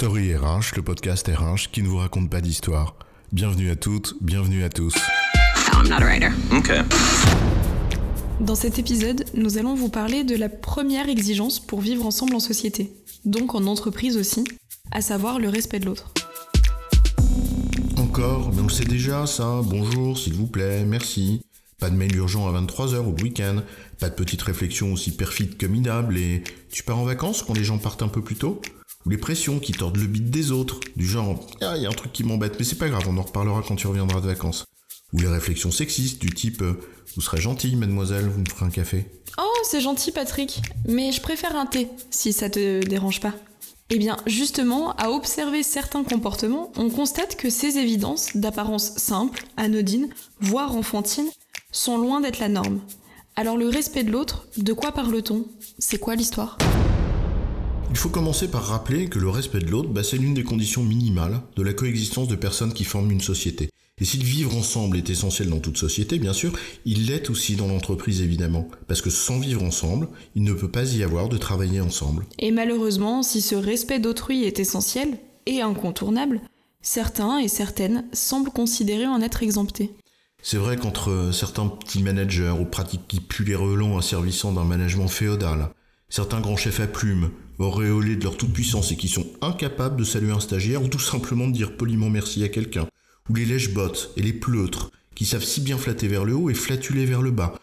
Story RH, le podcast RH qui ne vous raconte pas d'histoire. Bienvenue à toutes, bienvenue à tous. I'm not a writer. Okay. Dans cet épisode, nous allons vous parler de la première exigence pour vivre ensemble en société, donc en entreprise aussi, à savoir le respect de l'autre. Encore, mais on le sait déjà ça. Bonjour, s'il vous plaît, merci. Pas de mail urgent à 23h ou le week-end. Pas de petite réflexion aussi perfide que minable et tu pars en vacances quand les gens partent un peu plus tôt? Ou les pressions qui tordent le bit des autres, du genre Ah, il y a un truc qui m'embête, mais c'est pas grave, on en reparlera quand tu reviendras de vacances. Ou les réflexions sexistes du type Vous serez gentille, mademoiselle, vous me ferez un café. Oh, c'est gentil Patrick, mais je préfère un thé, si ça te dérange pas. Eh bien, justement, à observer certains comportements, on constate que ces évidences, d'apparence simple, anodine, voire enfantine, sont loin d'être la norme. Alors le respect de l'autre, de quoi parle-t-on? C'est quoi l'histoire? Il faut commencer par rappeler que le respect de l'autre, bah, c'est l'une des conditions minimales de la coexistence de personnes qui forment une société. Et si le vivre ensemble est essentiel dans toute société, bien sûr, il l'est aussi dans l'entreprise évidemment. Parce que sans vivre ensemble, il ne peut pas y avoir de travailler ensemble. Et malheureusement, si ce respect d'autrui est essentiel et incontournable, certains et certaines semblent considérer en être exemptés. C'est vrai qu'entre certains petits managers ou pratiques qui puent les relents asservissant d'un management féodal, certains grands chefs à plumes, auréolés de leur toute-puissance et qui sont incapables de saluer un stagiaire ou tout simplement de dire poliment merci à quelqu'un, ou les lèche-bottes et les pleutres, qui savent si bien flatter vers le haut et flatuler vers le bas,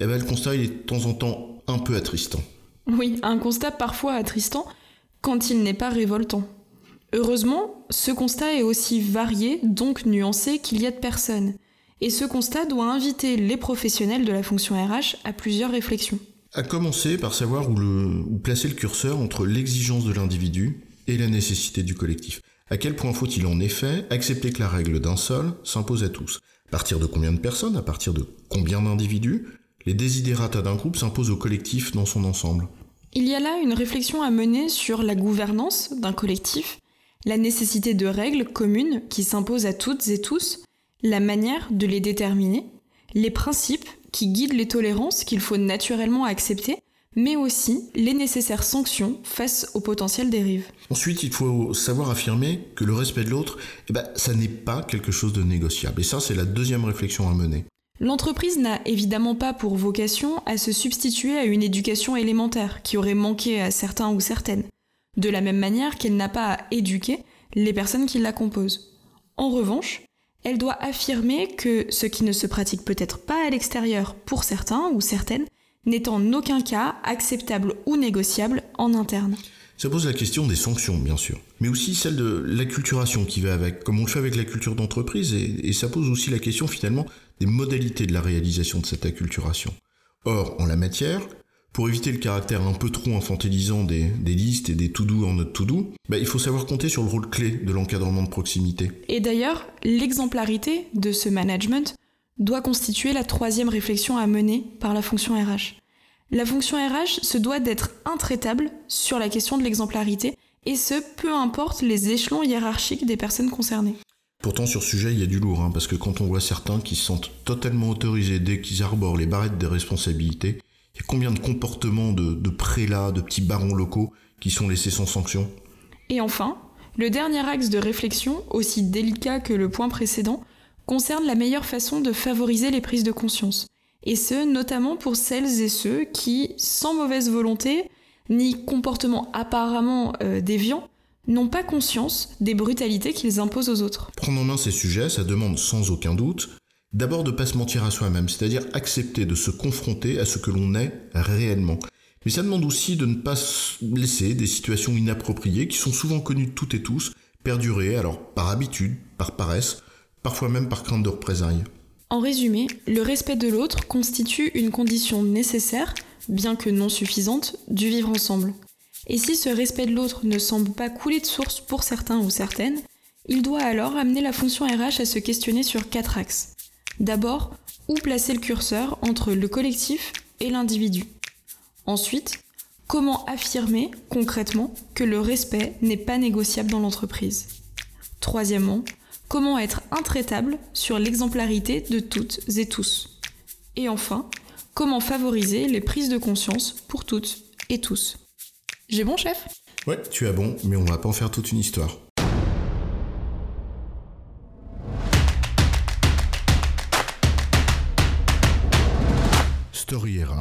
eh ben le constat il est de temps en temps un peu attristant. Oui, un constat parfois attristant quand il n'est pas révoltant. Heureusement, ce constat est aussi varié, donc nuancé, qu'il y a de personnes. Et ce constat doit inviter les professionnels de la fonction RH à plusieurs réflexions. À commencer par savoir où, placer le curseur entre l'exigence de l'individu et la nécessité du collectif. À quel point faut-il en effet accepter que la règle d'un seul s'impose à tous? À partir de combien de personnes? À partir de combien d'individus? Les désidérata d'un groupe s'imposent au collectif dans son ensemble. Il y a là une réflexion à mener sur la gouvernance d'un collectif, la nécessité de règles communes qui s'imposent à toutes et tous, la manière de les déterminer, les principes qui guident les tolérances qu'il faut naturellement accepter, mais aussi les nécessaires sanctions face aux potentielles dérives. Ensuite, il faut savoir affirmer que le respect de l'autre, eh ben, ça n'est pas quelque chose de négociable. Et ça, c'est la deuxième réflexion à mener. L'entreprise n'a évidemment pas pour vocation à se substituer à une éducation élémentaire qui aurait manqué à certains ou certaines, de la même manière qu'elle n'a pas à éduquer les personnes qui la composent. En revanche, elle doit affirmer que ce qui ne se pratique peut-être pas à l'extérieur pour certains ou certaines n'est en aucun cas acceptable ou négociable en interne. Ça pose la question des sanctions, bien sûr, mais aussi celle de l'acculturation qui va avec, comme on le fait avec la culture d'entreprise, et, ça pose aussi la question finalement des modalités de la réalisation de cette acculturation. Or, en la matière, pour éviter le caractère un peu trop infantilisant des, des listes et des to-do en note to-do, bah, il faut savoir compter sur le rôle clé de l'encadrement de proximité. Et d'ailleurs, l'exemplarité de ce management doit constituer la troisième réflexion à mener par la fonction RH. La fonction RH se doit d'être intraitable sur la question de l'exemplarité, et ce, peu importe les échelons hiérarchiques des personnes concernées. Pourtant, sur ce sujet, il y a du lourd, hein, parce que quand on voit certains qui se sentent totalement autorisés dès qu'ils arborent les barrettes des responsabilités, il y a combien de comportements de, de prélats, de petits barons locaux qui sont laissés sans sanction? Et enfin, le dernier axe de réflexion, aussi délicat que le point précédent, concerne la meilleure façon de favoriser les prises de conscience. Et ce, notamment pour celles et ceux qui, sans mauvaise volonté, ni comportement apparemment euh, déviant, n'ont pas conscience des brutalités qu'ils imposent aux autres. Prendre en main ces sujets, ça demande sans aucun doute d'abord de ne pas se mentir à soi-même, c'est-à-dire accepter de se confronter à ce que l'on est réellement. Mais ça demande aussi de ne pas laisser des situations inappropriées qui sont souvent connues de toutes et tous perdurer, alors par habitude, par paresse, parfois même par crainte de représailles. En résumé, le respect de l'autre constitue une condition nécessaire, bien que non suffisante, du vivre ensemble. Et si ce respect de l'autre ne semble pas couler de source pour certains ou certaines, il doit alors amener la fonction RH à se questionner sur quatre axes. D'abord, où placer le curseur entre le collectif et l'individu? Ensuite, comment affirmer concrètement que le respect n'est pas négociable dans l'entreprise? Troisièmement, comment être intraitable sur l'exemplarité de toutes et tous? Et enfin, comment favoriser les prises de conscience pour toutes et tous? J'ai bon chef? Ouais, tu as bon, mais on va pas en faire toute une histoire.